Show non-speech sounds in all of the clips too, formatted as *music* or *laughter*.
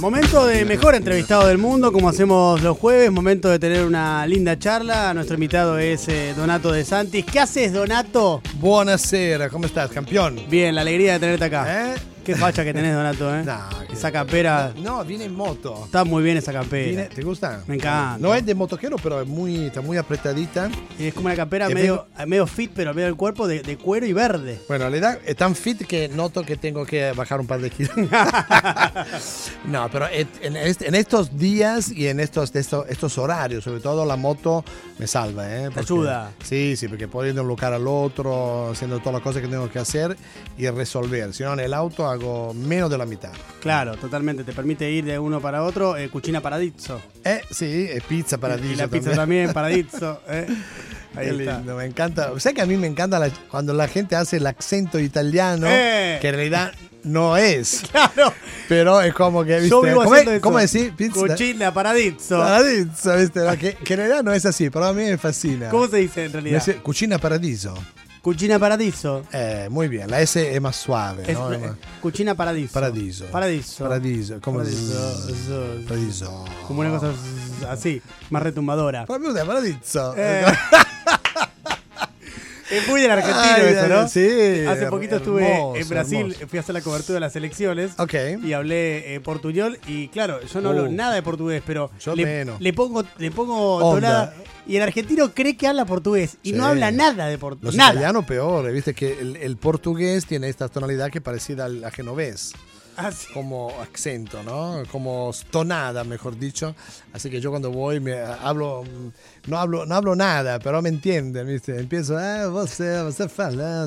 Momento de mejor entrevistado del mundo, como hacemos los jueves. Momento de tener una linda charla. Nuestro invitado es eh, Donato De Santis. ¿Qué haces, Donato? Buonasera, ¿cómo estás, campeón? Bien, la alegría de tenerte acá. ¿Eh? Qué facha que tenés, Donato, ¿eh? Nah, Esa campera. No, viene en moto. Está muy bien esa campera. Viene- ¿Te gusta? Me encanta. No es de motoquero, pero es muy, está muy apretadita. Y es como una campera Es medio, medio fit, pero medio del cuerpo de, de cuero y verde. Bueno, en realidad es tan fit que noto que tengo que bajar un par de kilos. *laughs* no, pero et- en, en estos días y en estos, estos, estos horarios, sobre todo la moto me salva. ¿eh? Porque- ayuda. Sí, sí, porque puedo ir de un lugar al otro, haciendo todas las cosas que tengo que hacer y resolver. Si no, en el auto hago menos de la mitad. Claro, totalmente. Te permite ir de uno para otro. Eh, cucina Paradiso. Eh, sí, es pizza paradiso. Y la pizza también, *laughs* Paradiso. ¿eh? Ahí Qué está. lindo, me encanta. O sea que a mí me encanta la- cuando la gente hace el acento italiano, Eh. que en realidad no es. *laughs* Claro. Pero es como que, ¿viste? Yo vivo ¿Cómo, es- eso. cómo decir? Pizza. Cucina Paradiso. Paradiso, ¿viste? No, que, que en realidad no es así, pero a mí me fascina. ¿Cómo se dice en realidad? dice Cucina Paradiso. Cucina Paradiso. Eh, muy bien, la S es más suave, Es- ¿no? Es Cucina Paradiso. Paradiso. Paradiso. Paradiso. Como Paradiso. zzz. Paradiso. Como una cosa así, más retumbadora. Paradiso. Eh. *laughs* Es muy del argentino Ay, eso, ay, ¿no? sí, Hace poquito estuve hermoso, en Brasil, hermoso. fui a hacer la cobertura de las elecciones. Ok. Y hablé eh, portuñol y claro, yo no hablo Uh. nada de portugués, pero Yo le, menos. le pongo le pongo tonada y el argentino cree que habla portugués y Sí. no habla nada de Los portugués. Nada. italianos peor, viste que el, el portugués tiene esta tonalidad que es parecida al genovés. Ah, sí. como acento, ¿no? Como tonada, mejor dicho. Así que yo cuando voy me hablo, mm, no hablo, no hablo nada, pero me entienden, ¿viste? Empiezo, ah, você fala,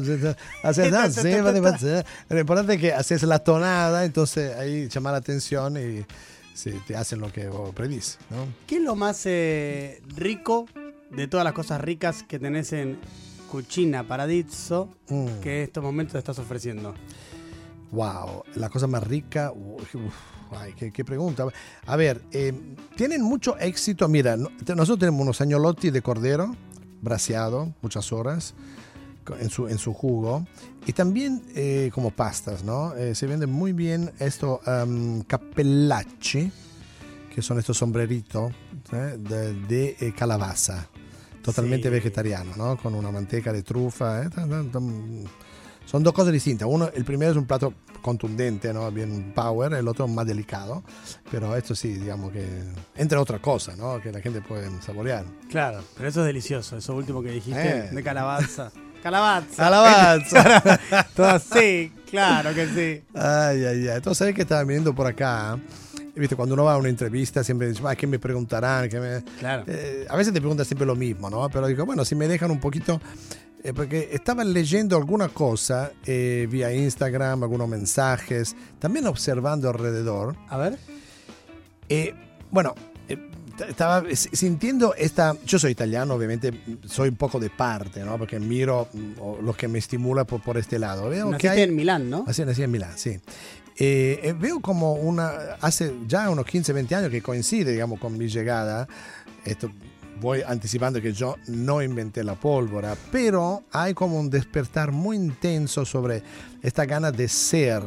haces vale, vale". Lo importante es que haces la tonada, entonces ahí llama la atención y sí, te hacen lo que vos predís, ¿no? ¿Qué es lo más eh, rico de todas las cosas ricas que tenés en Cucina Paradiso Mm. que en estos momentos estás ofreciendo? Wow, la cosa más rica. uf, ay, qué, qué pregunta. A ver, eh, tienen mucho éxito. Mira, nosotros tenemos unos añolotti de cordero, braseado, muchas horas, en su, en su jugo. Y también eh, como pastas, ¿no? Eh, se venden muy bien estos um, cappellacci, que son estos sombreritos ¿eh? de, de, eh, calabaza. Totalmente Sí. vegetariano, ¿no? Con una manteca de trufa. ¿eh? Son dos cosas distintas. Uno, el primero es un plato contundente, ¿no? Bien power, el otro más delicado. Pero esto sí, digamos que, entre otras cosas, ¿no? Que la gente puede saborear. Claro, pero eso es delicioso, eso último que dijiste Eh. de calabaza. Calabaza. ¡Calabaza! *laughs* Así, claro que sí. ay, ay, ay. Entonces, ¿sabes que estaba viendo por acá? Viste, cuando uno va a una entrevista siempre dice, "Ah, ¿qué me preguntarán? ¿Qué me-?" Claro. Eh, a veces te preguntan siempre lo mismo, ¿no? Pero digo, bueno, si me dejan un poquito... eh, porque estaba leyendo alguna cosa eh, vía Instagram, algunos mensajes, también observando alrededor. A ver. Eh, bueno, eh, estaba sintiendo esta... Yo soy italiano, obviamente soy un poco de parte, ¿no? Porque miro mm, lo que me estimula por, por este lado. Veo que hay... en Milán, ¿no? Así nací en Milán, sí. Eh, eh, veo como una... Hace ya unos 15, 20 años que coincide, digamos, con mi llegada. Esto voy anticipando que yo no inventé la pólvora, pero hay como un despertar muy intenso sobre esta gana de ser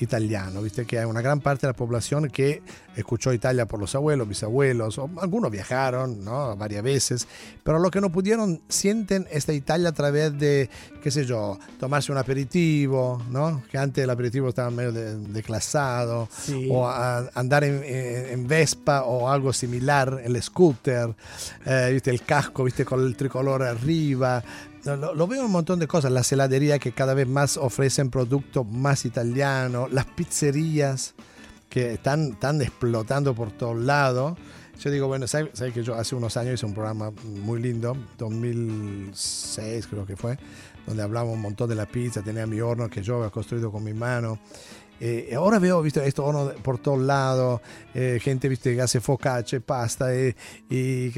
italiano, viste que hay una gran parte de la población que escuchó Italia por los abuelos, bisabuelos, o algunos viajaron, ¿no? Varias veces, pero los que no pudieron sienten esta Italia a través de, qué sé yo, tomarse un aperitivo, ¿no? Que antes el aperitivo estaba medio de- declasado, Sí. o a- andar en, en- en Vespa o algo similar, el scooter, eh, viste el casco, viste con el tricolor arriba. Lo, veo un montón de cosas, las heladerías que cada vez más ofrecen productos más italianos, las pizzerías que están, están explotando por todos lados. Yo digo, bueno, ¿sabes sabe que yo hace unos años hice un programa muy lindo, 2006 creo que fue, donde hablamos un montón de la pizza, tenía mi horno que yo había construido con mi mano. Eh, ahora veo, viste, esto horno por todos lados, eh, gente, viste, que hace focaccia, pasta eh,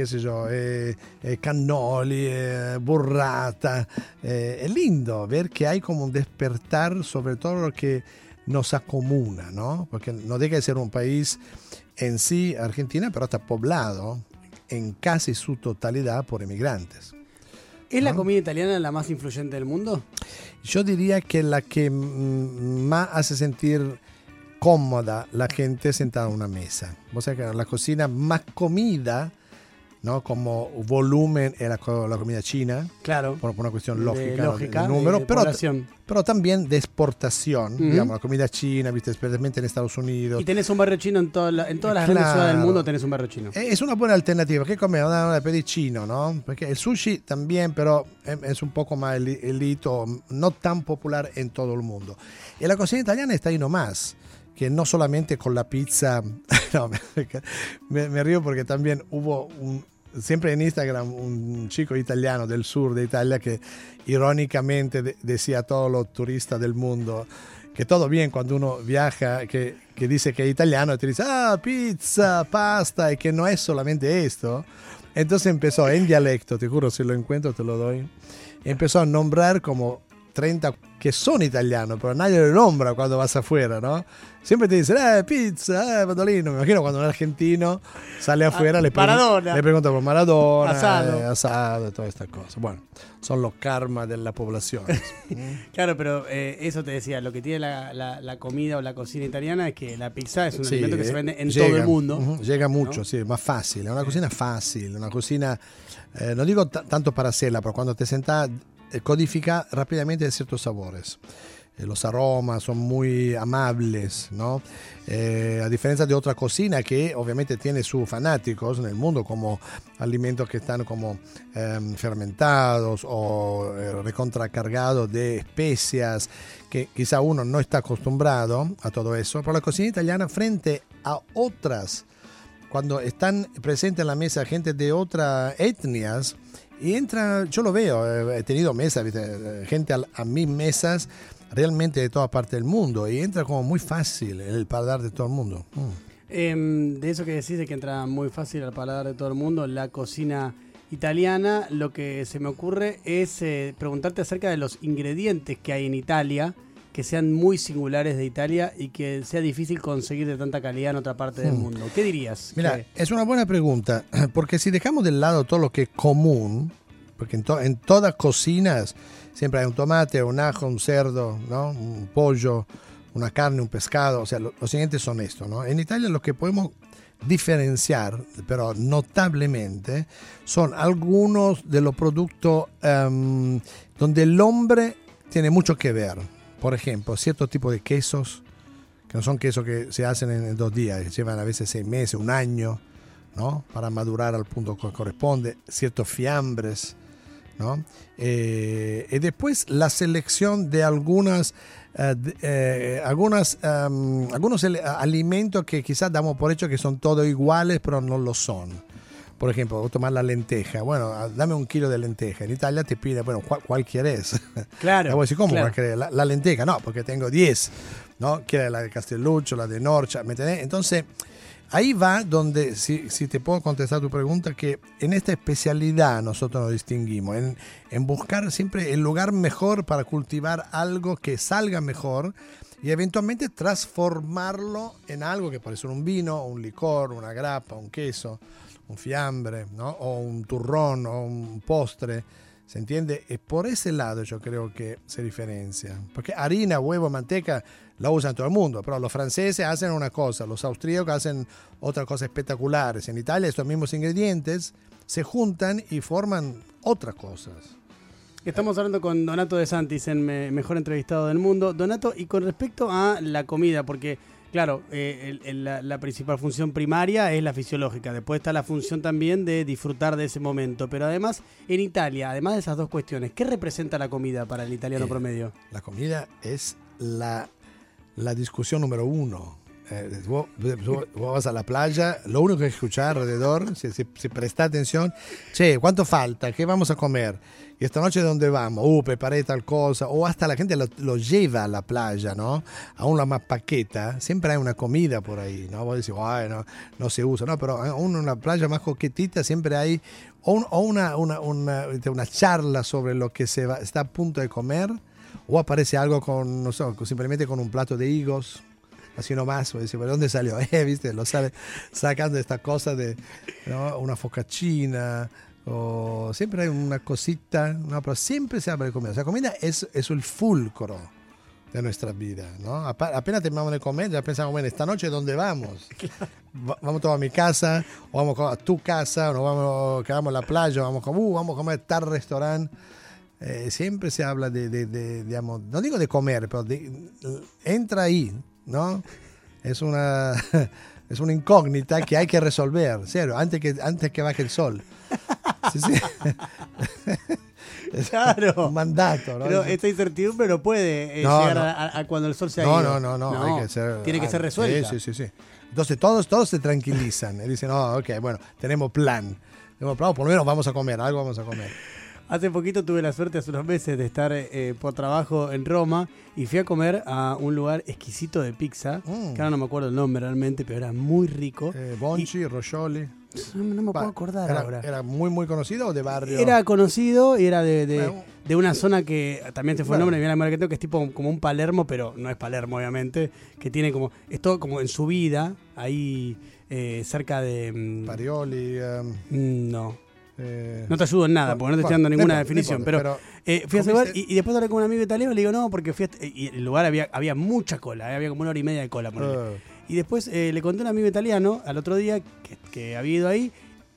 sé yo, eh, eh, cannoli, eh, burrata. Eh, es lindo ver que hay como un despertar sobre todo lo que nos acomuna, ¿no? Porque no deja de ser un país en sí, Argentina, pero está poblado en casi su totalidad por emigrantes. ¿Es la ¿no? comida italiana la más influyente del mundo? Yo diría que la que más hace sentir cómoda la gente sentada en una mesa. O sea que la cocina más comida ¿no? como volumen era la comida china. Claro. Por, una cuestión lógica, de, lógica, de número, de pero, pero también de exportación, digamos, la comida china, ¿viste? especialmente en Estados Unidos. Y tenés un barrio chino en, toda la- en todas las grandes Claro. ciudades del mundo, tenés un barrio chino. Eh, Es una buena alternativa. ¿Qué comer? Una, una pedí chino, ¿no? Porque el sushi también, pero es, es un poco más eli- elito, no tan popular en todo el mundo. Y la cocina italiana está ahí nomás. Que no solamente con la pizza. *laughs* no, me, me- río porque también hubo un. Siempre en Instagram un chico italiano del sur de Italia que irónicamente de- decía a todos los turistas del mundo que todo bien cuando uno viaja, que, que dice que es italiano, y te dice, ah, pizza, pasta, y que no es solamente esto. Entonces empezó en dialecto, te juro, si lo encuentro te lo doy. Empezó a nombrar como 30 que son italianos, pero nadie lo nombra cuando vas afuera, ¿no? Siempre te dicen, eh, pizza, eh, Patolino. Me imagino cuando un argentino sale afuera, le, pregun- Maradona. le pregunta por Maradona, Asado. eh, asado, todas estas cosas. Bueno, son los karmas de la población. *laughs* Claro, pero eh, eso te decía, lo que tiene la, la- la comida o la cocina italiana es que la pizza es un Sí, alimento que se eh, vende en llega, todo el mundo. llega mucho, ¿no? sí, más fácil. Es una cocina fácil, una cocina, eh, no digo ta- tanto para hacerla, pero cuando te sentas, eh, codifica rápidamente ciertos sabores. Eh, los aromas son muy amables, ¿no? Eh, a diferencia de otra cocina que obviamente tiene sus fanáticos en el mundo, como alimentos que están como em, fermentados o eh, recontracargados de especias, que quizá uno no está acostumbrado a todo eso, pero la cocina italiana frente a otras, cuando están presentes en la mesa gente de otras etnias, y entra, yo lo veo, eh, he tenido mesas. Eh, gente a, a mis mesas realmente de toda parte del mundo, y entra como muy fácil en el paladar de todo el mundo. Mm. Em, de eso que decís de que entra muy fácil al paladar de todo el mundo, la cocina italiana, lo que se me ocurre es eh, preguntarte acerca de los ingredientes que hay en Italia, que sean muy singulares de Italia y que sea difícil conseguir de tanta calidad en otra parte del Hmm. mundo. ¿Qué dirías? Mira, Que- es una buena pregunta, *clears throat* porque si dejamos de lado todo lo que es común, porque en, to- en todas cocinas siempre hay un tomate, un ajo, un cerdo, ¿no? un pollo, una carne, un pescado, o sea, lo- los siguientes son estos. ¿no? En Italia lo que podemos diferenciar, pero notablemente, son algunos de los productos em, donde el hombre tiene mucho que ver. Por ejemplo, cierto tipo de quesos, que no son quesos que se hacen en, dos días, llevan a veces seis meses, un año, ¿no? Para madurar al punto que corresponde, ciertos fiambres, ¿no? Eh, y después la selección de algunas, eh, eh, algunas, em, algunos alimentos que quizás damos por hecho que son todos iguales, pero no lo son. Por ejemplo, vos tomar la lenteja. Bueno, ah, dame un kilo de lenteja. En Italia te pide, bueno, ¿cuál, cuál quieres? *laughs* claro. Decir, ¿cómo claro. La, la lenteja, no, porque tengo 10, ¿no? Quiere la de Castelluccio, la de Norcha, ¿me entendés? Entonces, ahí va donde, si, si te puedo contestar tu pregunta, que en esta especialidad nosotros nos distinguimos, en, en buscar siempre el lugar mejor para cultivar algo que salga mejor y eventualmente transformarlo en algo que puede ser un vino, un licor, una grapa, un queso, un fiambre, ¿no? O un turrón o un postre. ¿Se entiende? Es por ese lado yo creo que se diferencia. Porque harina, huevo, manteca la usan todo el mundo, pero los franceses hacen una cosa, los austríacos hacen otra cosa espectaculares. En Italia estos mismos ingredientes se juntan y forman otras cosas. Estamos hablando con Donato de Santis, el me- mejor entrevistado del mundo. Donato, y con respecto a la comida, porque, claro, eh, el- el- la, la principal función primaria es la fisiológica. Después está la función también de disfrutar de ese momento. Pero además, en Italia, además de esas dos cuestiones, ¿qué representa la comida para el italiano Eh, promedio? La comida es la, la discusión número uno. Eh, vos, vos- vas a la playa, lo único que escuchar alrededor, si, si, si atención, che, ¿cuánto falta? ¿Qué vamos a comer? ¿Y esta noche dónde vamos? Uh, preparé tal cosa. O hasta la gente lo, lo lleva a la playa, ¿no? Aún la más paqueta, siempre hay una comida por ahí, ¿no? Vos decís, ay, no, no se usa, ¿no? Pero aún en una playa más coquetita siempre hay o, un- o una, una, una, una charla sobre lo que se va, está a punto de comer o aparece algo con, no sé, simplemente con un plato de higos, así nomás, o dice, ¿de dónde salió? *laughs* Eh, ¿viste? Lo sabe, sacando esta cosa de ¿no? una focaccia, o siempre hay una cosita, no, pero siempre se habla de comida. O sea, comida es, es el fulcro, de nuestra vida, ¿no? Apenas terminamos de comer, ya pensamos, bueno, esta noche ¿dónde vamos? *laughs* Va- Vamos todos a mi casa, o vamos a tu casa, o nos vamos, quedamos en la playa, vamos a uh, vamos a comer tal restaurante. Eh, siempre se habla de, de- de, digamos, no digo de comer, pero de, entra ahí, ¿no? Es una, *laughs* es una incógnita que hay que resolver, serio, antes que, antes que baje el sol. Sí, sí. *laughs* Es Claro. un mandato, ¿no? Pero esta incertidumbre no puede eh, No, llegar no. A, cuando el sol se ha No, ido. no, no, no, hay que ser. Tiene que ser resuelta. Sí, sí, sí, sí. Entonces todos, todos se tranquilizan y dicen, oh, ok, bueno, tenemos plan. Tenemos plan, por lo menos vamos a comer, algo vamos a comer. Hace poquito tuve la suerte, hace unos meses, de estar eh, por trabajo en Roma y fui a comer a un lugar exquisito de pizza, Mm. que ahora no me acuerdo el nombre realmente, pero era muy rico. Eh, Bonchi, Roscioli. No, no me puedo acordar era, ahora. ¿Era muy, muy conocido o de barrio? Era conocido y era de, de- Bueno. de una zona que también te fue el nombre, mira la que tengo, que es tipo como un Palermo, pero no es Palermo, obviamente, que tiene como, es todo como en subida, ahí eh, cerca de... mm, Parioli. mm, no, eh, no te ayudo en nada, porque no te estoy dando bueno, ninguna importa, definición, importa, pero, eh, fui a ese lugar comiste- y, y después hablé con un amigo italiano y le digo, no, porque fui a y el lugar había, había mucha cola, eh, había como una hora y media de cola. ponele. eh, Y después eh, le conté a un amigo italiano al otro día que, que había ido ahí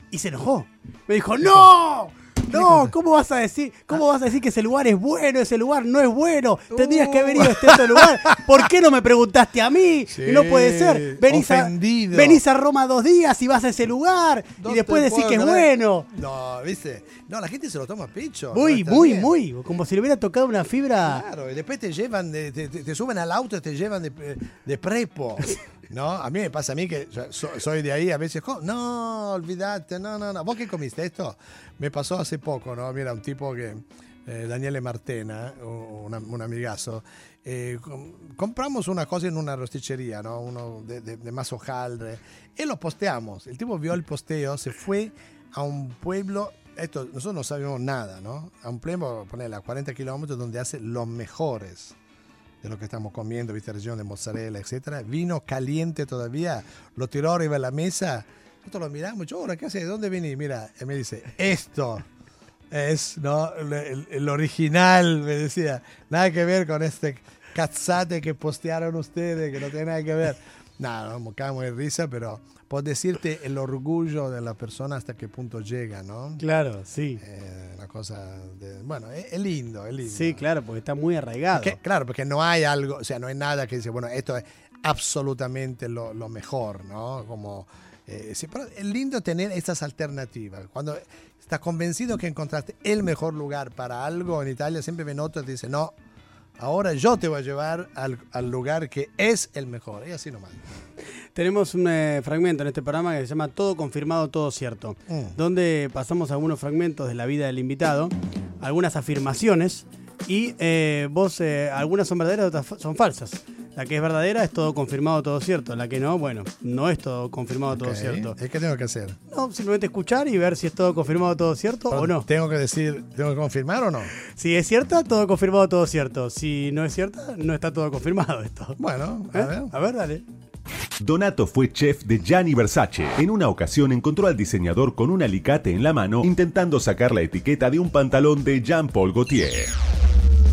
y se enojó. Me dijo, ¡No! No, ¿cómo vas a decir? ¿Cómo vas a decir que ese lugar es bueno? Ese lugar no es bueno. Tendrías que haber ido a este otro lugar. ¿Por qué no me preguntaste a mí? Sí, no puede ser. Venís a, ofendido. venís a Roma dos días y vas a ese lugar y después decís que es bueno. No, ¿viste? No, la gente se lo toma a pecho. Muy, muy, bien. muy. Como si le hubiera tocado una fibra. Claro, y después te llevan, de- te, te- te suben al auto y te llevan de, de prepo. *laughs* ¿No? A mí me pasa a mí que so- soy de ahí, a veces, "Oh, no, olvídate, no, no, no. ¿Vos qué comiste esto? Me pasó hace poco, ¿no? Mira, un tipo que, eh, Daniele Martena, un, un- amigazo, eh, com- compramos una cosa en una rosticería, ¿no? Uno de, de, de más hojaldre, y lo posteamos. El tipo vio el posteo, se fue a un pueblo esto, nosotros no sabemos nada, ¿no? A un pueblo, ponerle a 40 kilómetros, donde hace los mejores de lo que estamos comiendo, viste, región de mozzarella, etcétera. Vino caliente todavía, lo tiró arriba de la mesa. Nosotros lo miramos, yo, ahora, ¿qué hace? ¿De dónde venís? Mira, y me dice, esto es, ¿no? El- el original, me decía. Nada que ver con este cazzate que postearon ustedes, que no tiene nada que ver. Nada, nos cagamos de risa, pero por decirte el orgullo de la persona hasta qué punto llega, ¿no? Claro, sí. Eh, una cosa de, bueno, es, es lindo, es lindo. Sí, claro, porque está muy arraigado. Que- claro, porque no hay algo, o sea, no hay nada que dice, bueno, esto es absolutamente lo, lo mejor, ¿no? Como, eh, sí, pero es lindo tener estas alternativas. Cuando estás convencido que encontraste el mejor lugar para algo en Italia, siempre ven otro y te dice, no, ahora yo te voy a llevar al, al lugar que es el mejor. Y así nomás. Tenemos un eh, fragmento en este programa que se llama Todo confirmado, todo cierto, Mm. donde pasamos algunos fragmentos de la vida del invitado, algunas afirmaciones y eh, vos, eh, algunas son verdaderas, otras son falsas. La que es verdadera es todo confirmado, todo cierto. La que no, bueno, no es todo confirmado, todo cierto. ¿eh? ¿Qué tengo que hacer? No, simplemente escuchar y ver si es todo confirmado, todo cierto o no. ¿Tengo que decir, tengo que confirmar o no? Si es cierta, todo confirmado, todo cierto. Si no es cierta, no está todo confirmado esto. Bueno, a ¿Eh? ver. A ver, dale. Donato fue chef de Gianni Versace. En una ocasión encontró al diseñador con un alicate en la mano intentando sacar la etiqueta de un pantalón de Jean-Paul Gaultier.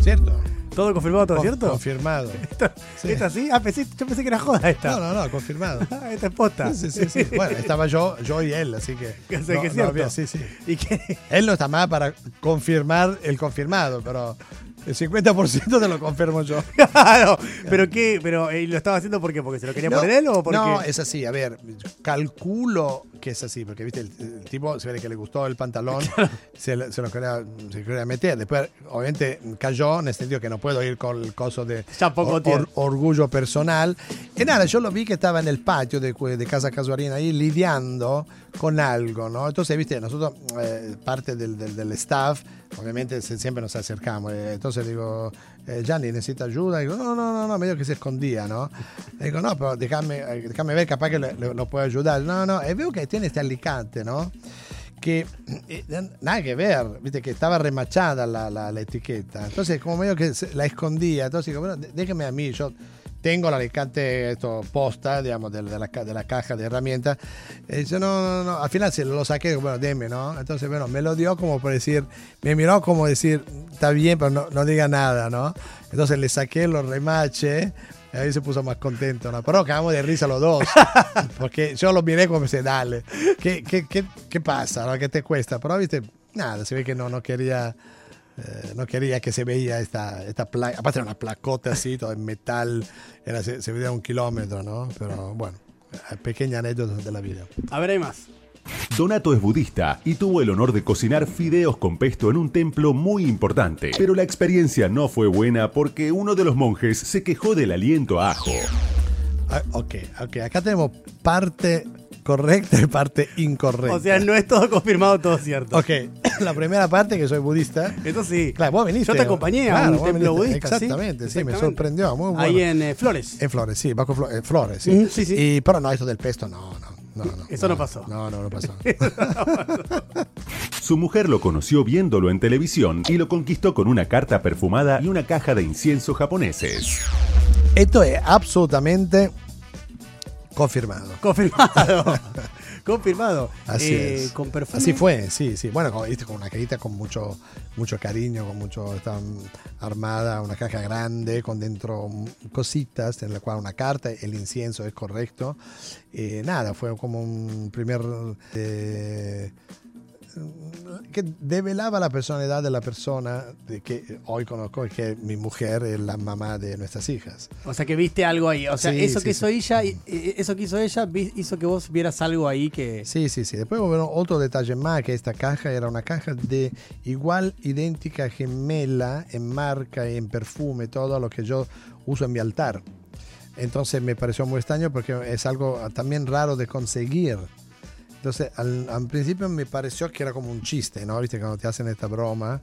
¿Cierto? ¿Todo confirmado, todo Con- cierto? Confirmado. *laughs* ¿Esta, Sí. esta sí? Ah, pensé- yo pensé que era joda esta. No, no, no, confirmado. Ah, *laughs* esta es posta. Sí, sí, sí. Bueno, estaba yo, yo y él, así que. *laughs* Que sé no- que es no cierto. había- sí, sí. ¿Y qué? Él no está más para confirmar el confirmado, pero el 50% te lo confirmo yo. Claro, pero qué, pero eh, lo estaba haciendo por qué, porque se lo quería No, poner él o porque No, es así. A ver, calculo que es así, porque viste, el, el tipo se ve que le gustó el pantalón, *laughs* se, se lo quería, se quería meter. Después, obviamente, cayó en el sentido que no puedo ir con el coso de Jean-Paul or- or- orgullo personal. Y nada, yo lo vi que estaba en el patio de, de Casa Casuarina ahí lidiando con algo, ¿no? Entonces, viste, nosotros, eh, parte del, del- del staff, obviamente se- siempre nos acercamos. eh, entonces digo, eh, Gianni, ¿necesita ayuda? digo, no, no, no, no, medio que se escondía, ¿no? Le digo, no, pero déjame, eh, ver, capaz que le- lo puedo ayudar. No, no, y veo que tiene este alicate, ¿no? que eh, nada que ver, viste que estaba remachada la, la- etiqueta. Entonces, como medio que la escondía. Entonces, digo, bueno, dé- déjeme a mí, yo tengo el alicate esto, posta, digamos, de, de la, de la caja de herramientas. Y dice, no, no, no, al final se lo saqué, bueno, deme, ¿no? Entonces, bueno, me lo dio como por decir, me miró como decir, está bien, pero no, no diga nada, ¿no? Entonces le saqué los remaches. y Ahí se puso más contento, ¿no? Pero cagamos de risa los dos. *laughs* Porque yo lo miré como pensé, dale, ¿qué, qué, qué, qué pasa? ¿no? ¿Qué te cuesta? Pero, viste, nada, se ve que no, no quería eh, no quería que se veía esta, esta placa. Aparte era una placota así, todo en metal. Era, se, se veía un kilómetro, ¿no? Pero bueno, eh, pequeña anécdota de la vida. A ver, hay más. Donato es budista y tuvo el honor de cocinar fideos con pesto en un templo muy importante. Pero la experiencia no fue buena porque uno de los monjes se quejó del aliento a ajo. Ah, ok, ok. Acá tenemos parte correcta y parte incorrecta. O sea, no es todo confirmado, todo cierto. Ok, *coughs* la primera parte que soy budista. Eso sí. Claro, vos viniste. Yo te acompañé a un templo budista. ¿sí? Exactamente, sí, me Exactamente. sorprendió. Muy bueno. Ahí en eh, Flores. En Flores, sí, bajo Flo- eh, Flores, sí. Sí, sí. Y, pero no, esto del pesto, no, no. No, no, Eso no pasó. No, no, *laughs* no pasó. Su mujer lo conoció viéndolo en televisión y lo conquistó con una carta perfumada y una caja de incienso japoneses. Esto es absolutamente confirmado. Confirmado. *laughs* Confirmado. Así Eh, es. Con perfume. Así fue, sí, sí. Bueno, con, viste, con una cajita con mucho, mucho cariño, con mucho, está mm, armada, una caja grande, con dentro cositas, en la cual una carta, el incienso es correcto. Eh, nada, fue como un primer... eh, que develaba la personalidad de la persona de que hoy conozco, que mi mujer es la mamá de nuestras hijas. O sea que viste algo ahí. O sea, Sí, eso sí, que sí. hizo ella, eh, eso que hizo ella, hizo que vos vieras algo ahí que. Sí, sí, sí. Después hubo otro detalle más, que esta caja era una caja de igual, idéntica, gemela en marca y en perfume, todo lo que yo uso en mi altar. Entonces me pareció muy extraño porque es algo también raro de conseguir. Entonces al, principio me pareció que era como un chiste, ¿no? Viste cuando te hacen esta broma.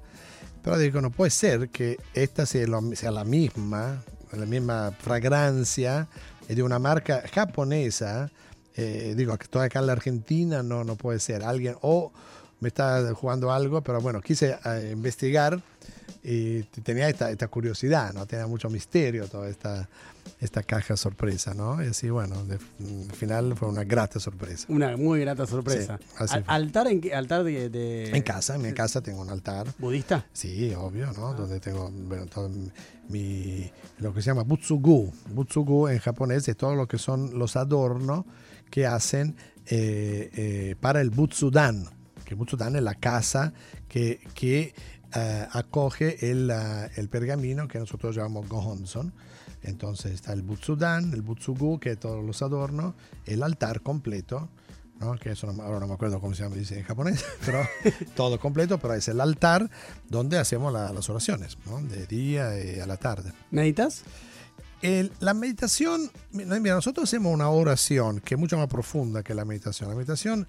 Pero digo, no puede ser que esta sea, la misma, la misma fragancia de una marca japonesa. Eh, digo, que estoy acá en la Argentina, no, no puede ser. Alguien, o me está jugando algo, pero bueno, quise eh, investigar y tenía esta, esta curiosidad, ¿no? Tenía mucho misterio toda esta, esta caja sorpresa, ¿no? Y así, bueno, de- al final fue una grata sorpresa. Una muy grata sorpresa. Sí. ¿Altar en qué? ¿Altar de, de- En casa, en mi casa tengo un altar. budista? Sí, obvio, ¿no? Donde tengo bueno, todo mi, lo que se llama butsugu. Butsugu en japonés es todo lo que son los adornos que hacen eh, eh, para el butsudan. Que el butsudan es la casa que, que eh, acoge el, ah, el pergamino que nosotros llamamos gohonson. Entonces está el butsudan, el butsugu, que es todos los adornos, el altar completo, ¿no? que eso no, ahora no me acuerdo cómo se llama dice en japonés, *laughs* pero todo completo, pero es el altar donde hacemos la- las oraciones, ¿no? de día y a la tarde. ¿Meditas? El- la meditación, mira, nosotros hacemos una oración que es mucho más profunda que la meditación. La meditación,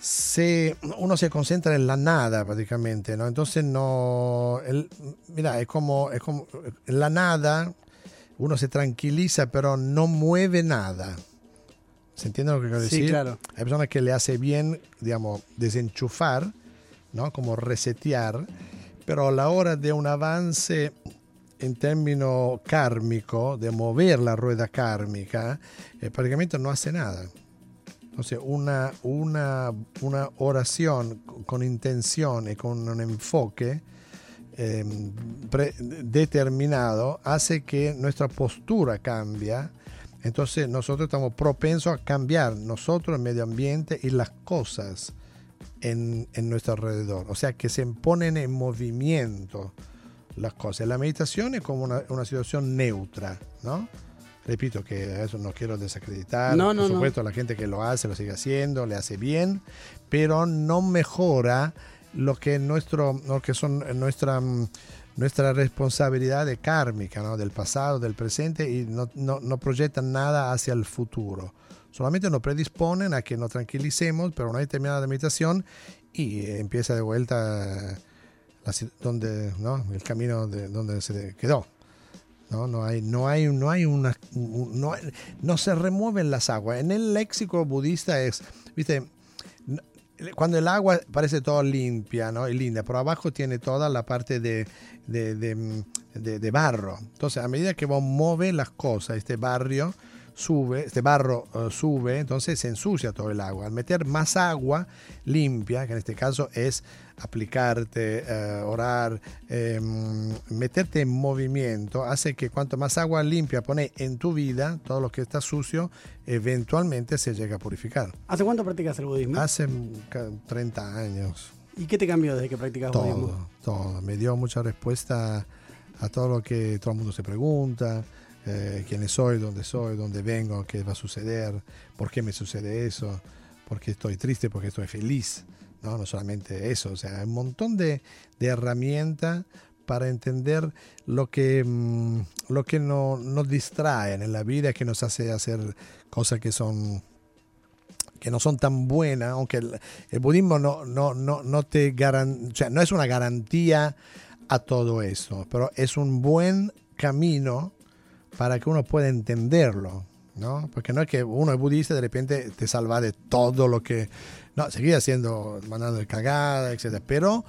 se, uno se concentra en la nada prácticamente, ¿no? Entonces no, el- mira, es como, es como en la nada, uno se tranquiliza pero no mueve nada. ¿Se entiende lo que quiero Sí, decir? claro. Hay personas que le hace bien, digamos, desenchufar, ¿no? Como resetear, pero a la hora de un avance en términos kármico, de mover la rueda kármica, eh, prácticamente no hace nada. Entonces, una, una, una oración con intención y con un enfoque pre- determinado hace que nuestra postura cambia. Entonces, nosotros estamos propensos a cambiar nosotros, el medio ambiente y las cosas en, en nuestro alrededor. O sea, que se ponen en movimiento las cosas. La meditación es como una, una situación neutra, ¿no? Repito que eso no quiero desacreditar. No, no, Por no. supuesto, la gente que lo hace, lo sigue haciendo, le hace bien, pero no mejora lo que, nuestro, lo que son nuestra, mm, nuestra responsabilidad de kármica, ¿no? del pasado, del presente, y no, no, no proyectan nada hacia el futuro. Solamente nos predisponen a que nos tranquilicemos, pero una determinada meditación y eh, empieza de vuelta eh, la donde, ¿no? el camino de donde se quedó. No, no hay, no hay, no hay una, un- no, no se remueven las aguas. En el léxico budista es, viste, cuando el agua parece todo limpia ¿no? y linda, pero abajo tiene toda la parte de, de, de, de barro. Entonces, a medida que vos mueves las cosas, este barrio sube, este barro uh, sube, entonces se ensucia todo el agua. Al meter más agua limpia, que en este caso es aplicarte, uh, orar, eh, meterte en movimiento, hace que cuanto más agua limpia pones en tu vida, todo lo que está sucio, eventualmente se llega a purificar. ¿Hace cuánto practicas el budismo? Hace 30 años. ¿Y qué te cambió desde que practicas todo, budismo? Todo, me dio mucha respuesta a todo lo que todo el mundo se pregunta eh, quién soy, dónde soy, dónde vengo, qué va a suceder, por qué me sucede eso, por qué estoy triste, por qué estoy feliz. No, no solamente eso, o sea, un montón de, de herramientas para entender lo que, mmm, lo que no, nos distrae en la vida, que nos hace hacer cosas que son que no son tan buenas, aunque el, el budismo no, no, no, no te garan, o sea, no es una garantía a todo eso, pero es un buen camino para que uno pueda entenderlo, ¿no? Porque no es que uno es budista y de repente te salva de todo lo que... No, seguir haciendo, mandando de cagada, etc. Pero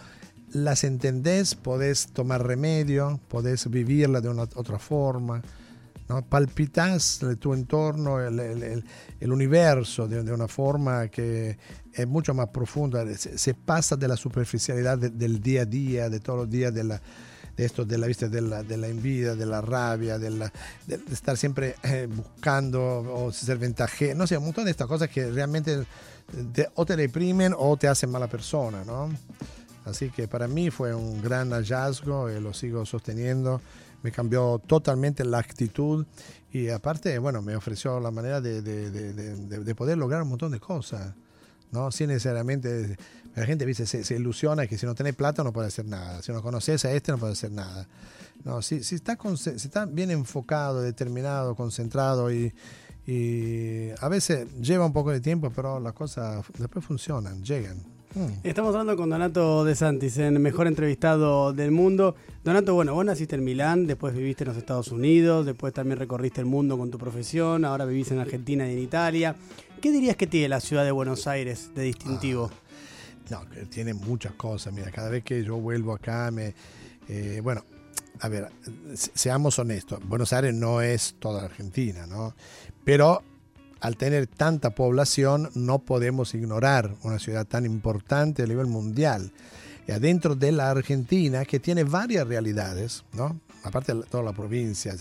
las entendés, podés tomar remedio, podés vivirla de una otra forma, ¿no? Palpitas tu entorno, el, universo de, una forma que es mucho más profunda, se, pasa de la superficialidad de, del día a día, de todos los días de la de esto de la vista de la, envidia, de la rabia, de, la, estar siempre eh, buscando o ser ventaje, no sé, un montón de estas cosas que realmente te, o te deprimen o te hacen mala persona, ¿no? Así que para mí fue un gran hallazgo y lo sigo sosteniendo. Me cambió totalmente la actitud y aparte, bueno, me ofreció la manera de, de, de poder lograr un montón de cosas. ¿no? Sin necesariamente, la gente ¿viste? Se, se, ilusiona que si no tenés plata no puede hacer nada, si no conoces a este no puede hacer nada. No, si, si, está, si está bien enfocado, determinado, concentrado y, y a veces lleva un poco de tiempo, pero las cosas después funcionan, llegan. Hmm. Estamos hablando con Donato De Santis, el mejor entrevistado del mundo. Donato, bueno, vos naciste en Milán, después viviste en los Estados Unidos, después también recorriste el mundo con tu profesión, ahora vivís en Argentina y en Italia. ¿Qué dirías que tiene la ciudad de Buenos Aires de distintivo? Ah, no, tiene muchas cosas. Mira, cada vez que yo vuelvo acá, me, eh, bueno, a ver, seamos honestos. Buenos Aires no es toda Argentina, ¿no? Pero al tener tanta población, no podemos ignorar una ciudad tan importante a nivel mundial. Adentro de la Argentina, que tiene varias realidades, ¿no? Aparte de toda la provincia,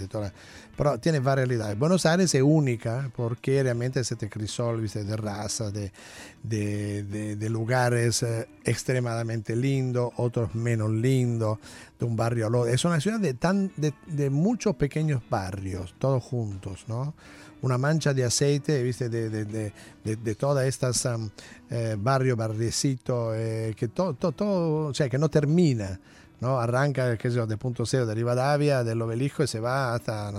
pero tiene varias realidades. Buenos Aires es única porque realmente es este crisol ¿viste? de raza, de, lugares eh, extremadamente lindos, otros menos lindos, de un barrio al otro. Es una ciudad de, tan, de, muchos pequeños barrios, todos juntos, ¿no? Una mancha de aceite, ¿viste? De, de todas estas um, eh, barrio, barriecito, eh, que todo, que no termina. ¿No? Arranca qué sé de punto cero de Rivadavia, del obelisco y se va hasta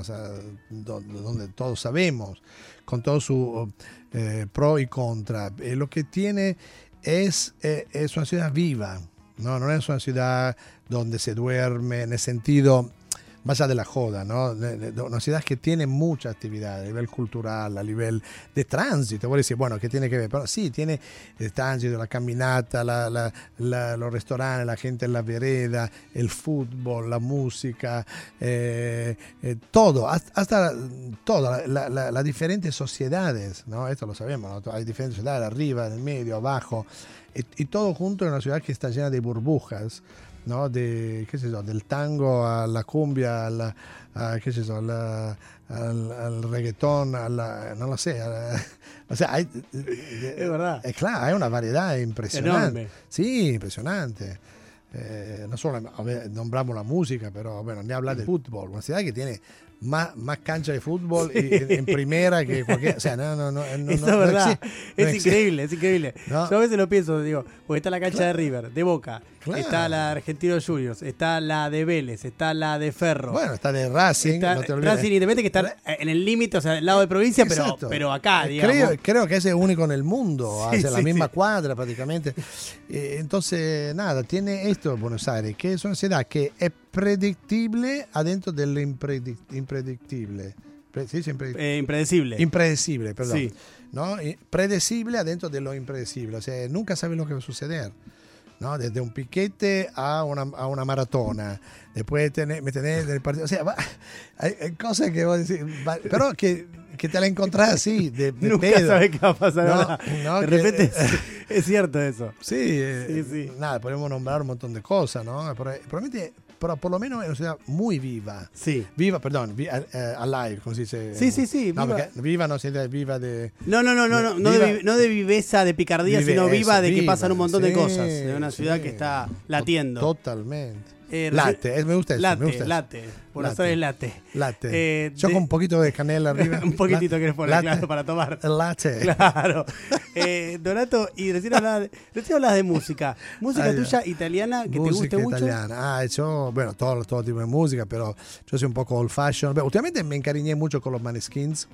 donde todos sabemos, con todo su eh, pro y contra. Eh, lo que tiene es, eh, es una ciudad viva, ¿no? no es una ciudad donde se duerme en el sentido más allá de la joda, ¿no? De, de, una ciudad que tiene mucha actividad a nivel cultural, a nivel de tránsito. Voy a decir, bueno, ¿qué tiene que ver? Pero sí, tiene el tránsito, la caminata, la, la, la, los restaurantes, la gente en la vereda, el fútbol, la música, eh, eh, todo, hasta todas las diferentes sociedades, ¿no? Esto lo sabemos, ¿no? Hay diferentes sociedades, arriba, en el medio, abajo, y, y todo junto en una ciudad que está llena de burbujas. ¿No? De, qué sé yo, del tango a la cumbia, a la, a, qué sé yo, a la, al, al, reggaetón, a la, no lo sé, la, *laughs* o sea, hay, es verdad. Es claro, hay una variedad impresionante. Enorme. Sí, impresionante. Eh, no solo nombramos la música, pero bueno, ni hablar de fútbol, una ciudad que tiene más, más cancha de fútbol sí. en, en, primera que cualquier. O sea, no, no, no. no Eso no, es verdad. es increíble, es increíble. Yo a veces lo pienso, digo, porque está la cancha de River, de Boca, claro. está la Argentino Juniors, está la de Vélez, está la de Ferro. Bueno, está de Racing. Está no te Racing Independiente que está en el límite, o sea, al lado de provincia, pero, pero acá, digamos. Creo, creo que es único en el mundo, sí, hace sí, la misma sí. cuadra prácticamente. Eh, entonces, nada, tiene esto Buenos Aires, que es una ciudad que es predictible adentro del impredictible. Pre- sí, siempre- Eh, impredecible. impredecible, perdón. ¿no? Predecible adentro de lo impredecible, o sea, nunca sabes lo que va a suceder. ¿No? Desde un piquete a una, a una maratona, después tener, me tenés del partido, o sea, va- hay, hay cosas que vos decís, va- pero que, que te la encontrás así, de, de Nunca pedo. sabes qué va a pasar No, no, de que- repente es, es cierto eso. Sí, eh, Sí, sí. nada, podemos nombrar un montón de cosas, ¿no? Pero, probablemente, pero por lo menos es una ciudad muy viva. Sí. Viva, perdón, vi- eh, alive, como se dice. Sí, sí, sí, No, viva. viva no significa viva de... No, no, no, no, no, no, de, no de viveza, de picardía, Vive sino viva eso, de que viva, pasan un montón de cosas. De una ciudad sí. que está latiendo. Totalmente. Eh, Late, es- me gusta eso, Late, me gusta eso. late. Late. Aires late. Eh, Yo de- con un poquito de canela arriba. *laughs* un poquitito querés poner, latte. claro, para tomar. *laughs* Latte. Claro. Eh, Donato, y recién hablabas de, recién hablabas de música. Música Ay, tuya italiana que te guste mucho. italiana. Ah, yo, bueno, todo, todo tipo de música, pero yo soy un poco old fashion. Últimamente me encariñé mucho con los Maneskins.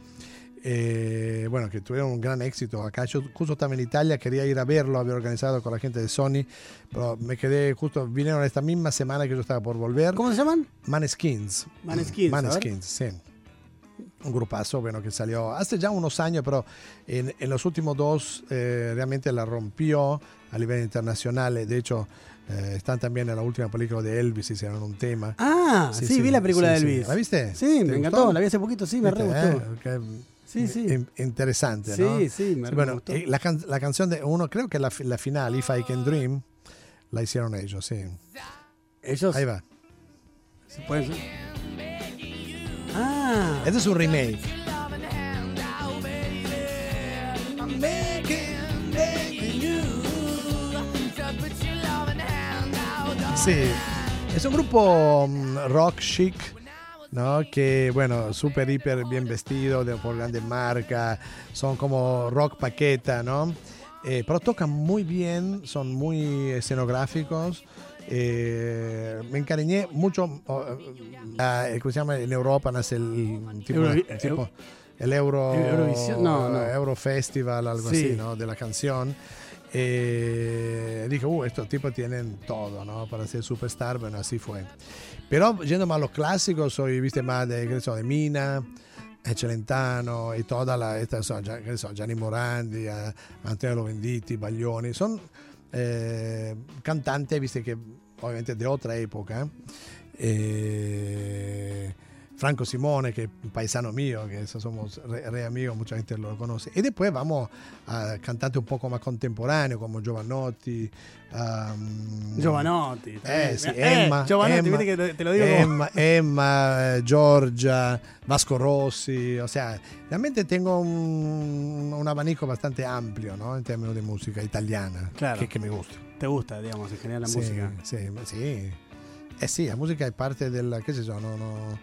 Eh, bueno, que tuvieron un gran éxito acá. Yo justo estaba en Italia, quería ir a verlo, había organizado con la gente de Sony, pero me quedé justo, vinieron esta misma semana que yo estaba por volver. ¿Cómo se llaman? Maneskins. Maneskins. Maneskins, sí. Un grupazo, bueno, que salió hace ya unos años, pero en, en los últimos dos eh, realmente la rompió a nivel internacional. De hecho, eh, están también en la última película de Elvis, hicieron un tema. Ah, sí, vi la película de sí, sí. Elvis. ¿La viste? Sí, ¿Te me gustó? encantó. La vi hace poquito, sí, me re ¿Viste, gustó. eh? Que- Sí, sí. in- interesante, Sí, ¿no? sí, me re bueno, gustó. eh, la, can- la canción de uno, creo que la, la final, If I Can Dream, la hicieron ellos, sí. Ellos Ahí va. se pueden... Ah, Este es un remake. Sí, es un grupo mm, rock chic, ¿no? Que, bueno, súper, hiper bien vestido, de, por grandes marcas, son como rock paqueta, ¿no? Eh, pero tocan muy bien, son muy escenográficos. eh, me encariñé mucho, ah, ¿cómo se llama? En Europa nace el tipo, Eurovi- tipo- el Euro, Eurovisión, no, no. Euro Festival, algo Sí. así, ¿no? De la canción. Eh, dije, uh, estos tipos tienen todo, ¿no? Para ser superstar, bueno, así fue. Pero yendo más a los clásicos, soy, viste, más de, qué de Mina, eh, Celentano y toda la, esta, so, Gianni Morandi, eh, Antonio Venditti, Baglioni, son eh, cantantes, viste, que obviamente de otra época. Eh, Franco Simone, que es un paisano mío, que eso somos re, re amigos, mucha gente lo conoce. Y después vamos a cantantes un poco más contemporáneos, como Giovanotti. um, Giovanotti. eh, sí, Eh, Emma, Giovanotti, Emma, viste que te, lo digo como... Emma, Emma, eh, Giorgia, Vasco Rossi, o sea, realmente tengo un, un abanico bastante amplio, ¿no? En términos de música italiana, Claro. que, que me gusta. Te gusta, digamos, en general la Sí, música. Sí, sí. Eh sì, la musica è parte del, che se so, no, no,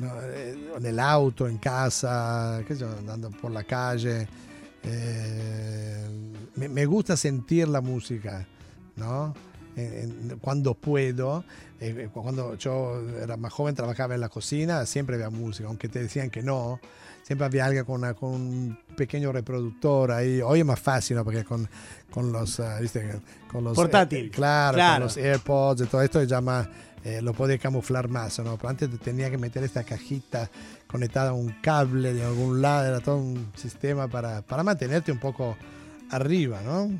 no, eh, nell'auto, in casa, che se so, andando por la calle. eh, me, me gusta sentir la música, ¿no? En- cuando puedo, eh, cuando yo era más joven trabajaba en la cocina, siempre había música, aunque te decían que no, siempre había alguien con, una- con un pequeño reproductor ahí. Hoy es más fácil, ¿no? Porque con, con los, ah, ¿viste? Con los Portátil. eh, claro, Claro. con los AirPods y todo esto ya más eh, lo puede camuflar más, ¿no? Pero antes te tenía que meter esta cajita conectada a un cable de algún lado, era todo un sistema para, para mantenerte un poco arriba, ¿no?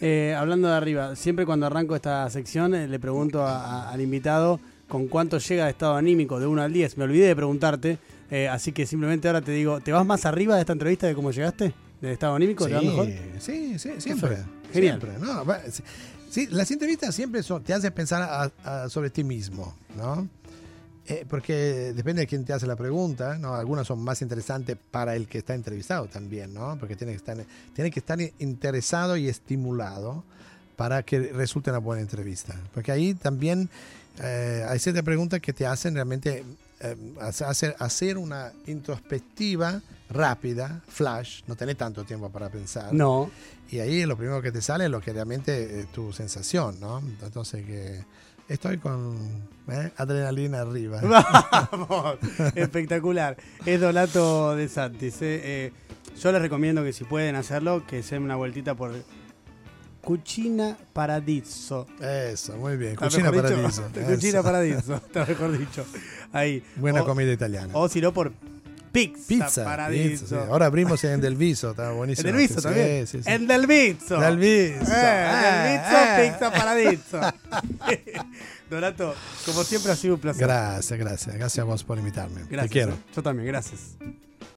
Eh, hablando de arriba, siempre cuando arranco esta sección eh, le pregunto a- a- al invitado con cuánto llega de estado anímico de 1 al 10. Me olvidé de preguntarte, eh, así que simplemente ahora te digo, ¿te vas más arriba de esta entrevista de cómo llegaste? ¿Del estado anímico? ¿Te va mejor? sí, sí, siempre. Genial. Siempre, ¿no? Sí, las entrevistas siempre te hacen pensar sobre ti mismo, ¿no? Eh, porque depende de quién te hace la pregunta, ¿no? Algunas son más interesantes para el que está entrevistado también, ¿no? Porque tiene que estar, tiene que estar interesado y estimulado para que resulte una buena entrevista. Porque ahí también eh, hay ciertas preguntas que te hacen realmente eh, hacer, hacer una introspectiva rápida, flash, no tenés tanto tiempo para pensar. No. Y ahí lo primero que te sale es lo que realmente es tu sensación, ¿no? Entonces que estoy con ¿eh? adrenalina arriba. *laughs* Vamos, espectacular. Es Donato de Santis. eh. Eh, yo les recomiendo que si pueden hacerlo, que se den una vueltita por Cucina Paradiso. Eso, muy bien. ¿Está Cucina? Paradiso. *laughs* Cucina. Paradiso, está mejor dicho. Ahí. Buena O- comida italiana. O si no, por Pizza, Pizza. Paradiso. pizza, sí. Ahora abrimos en Del Viso, está buenísimo. ¿En Del Viso también? sí, sí. En Del Viso. Del Viso. Eh, Eh, eh. Pizza Paradiso. *laughs* Donato, como siempre ha sido un placer. Gracias, gracias. Gracias a vos por invitarme. Gracias. Te quiero. Yo también, gracias.